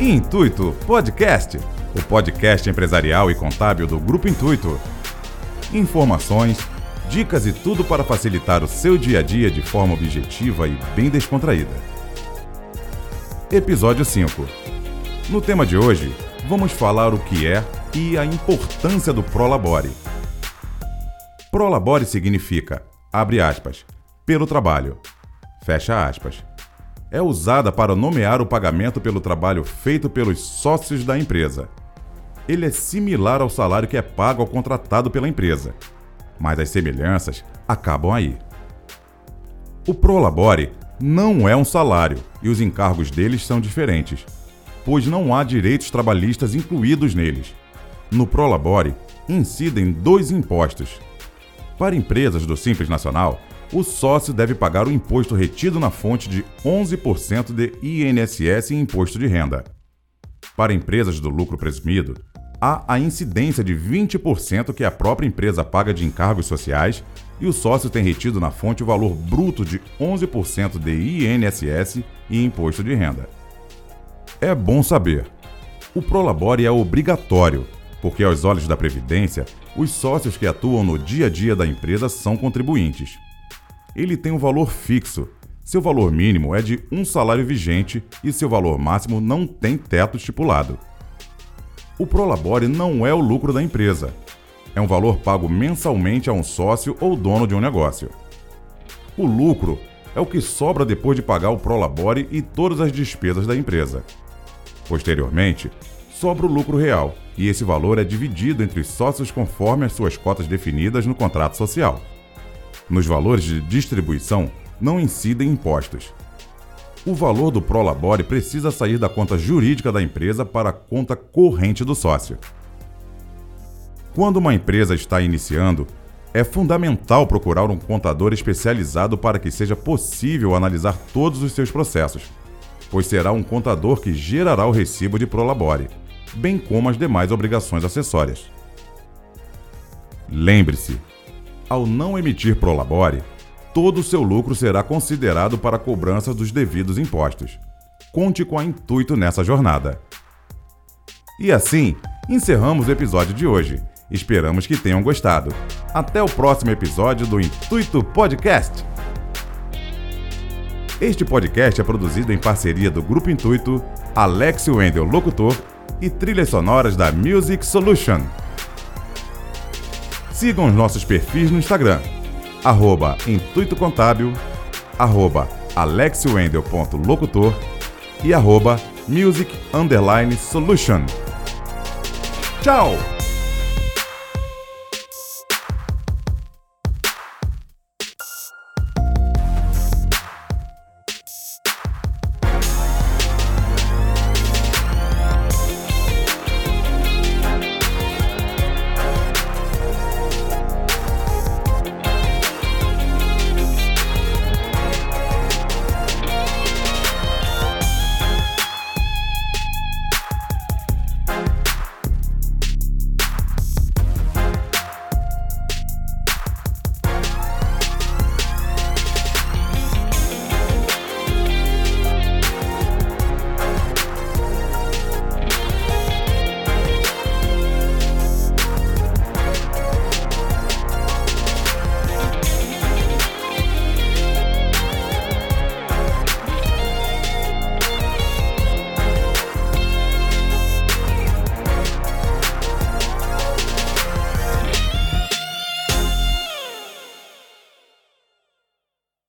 Intuito Podcast, o podcast empresarial e contábil do Grupo Intuito. Informações, dicas e tudo para facilitar o seu dia a dia de forma objetiva e bem descontraída. Episódio 5. No tema de hoje, vamos falar o que é e a importância do Prolabore. Prolabore significa, abre aspas, pelo trabalho, fecha aspas é usada para nomear o pagamento pelo trabalho feito pelos sócios da empresa. Ele é similar ao salário que é pago ao contratado pela empresa, mas as semelhanças acabam aí. O Prolabore não é um salário e os encargos deles são diferentes, pois não há direitos trabalhistas incluídos neles. No Prolabore, incidem dois impostos. Para empresas do Simples Nacional, o sócio deve pagar o imposto retido na fonte de 11% de INSS e imposto de renda. Para empresas do lucro presumido, há a incidência de 20% que a própria empresa paga de encargos sociais e o sócio tem retido na fonte o valor bruto de 11% de INSS e imposto de renda. É bom saber. O Prolabore é obrigatório, porque aos olhos da Previdência, os sócios que atuam no dia a dia da empresa são contribuintes ele tem um valor fixo. Seu valor mínimo é de um salário vigente e seu valor máximo não tem teto estipulado. O Prolabore não é o lucro da empresa. É um valor pago mensalmente a um sócio ou dono de um negócio. O lucro é o que sobra depois de pagar o Prolabore e todas as despesas da empresa. Posteriormente, sobra o lucro real, e esse valor é dividido entre os sócios conforme as suas cotas definidas no contrato social. Nos valores de distribuição não incidem impostos. O valor do Prolabore precisa sair da conta jurídica da empresa para a conta corrente do sócio. Quando uma empresa está iniciando, é fundamental procurar um contador especializado para que seja possível analisar todos os seus processos, pois será um contador que gerará o recibo de Prolabore, bem como as demais obrigações acessórias. Lembre-se, ao não emitir prolabore, todo o seu lucro será considerado para a cobrança dos devidos impostos. Conte com a Intuito nessa jornada. E assim, encerramos o episódio de hoje. Esperamos que tenham gostado. Até o próximo episódio do Intuito Podcast. Este podcast é produzido em parceria do Grupo Intuito, Alex Wendel Locutor e trilhas sonoras da Music Solution. Sigam os nossos perfis no Instagram, arroba Intuito Contábil, arroba alexiwendel.locutor e arroba music underline solution. Tchau!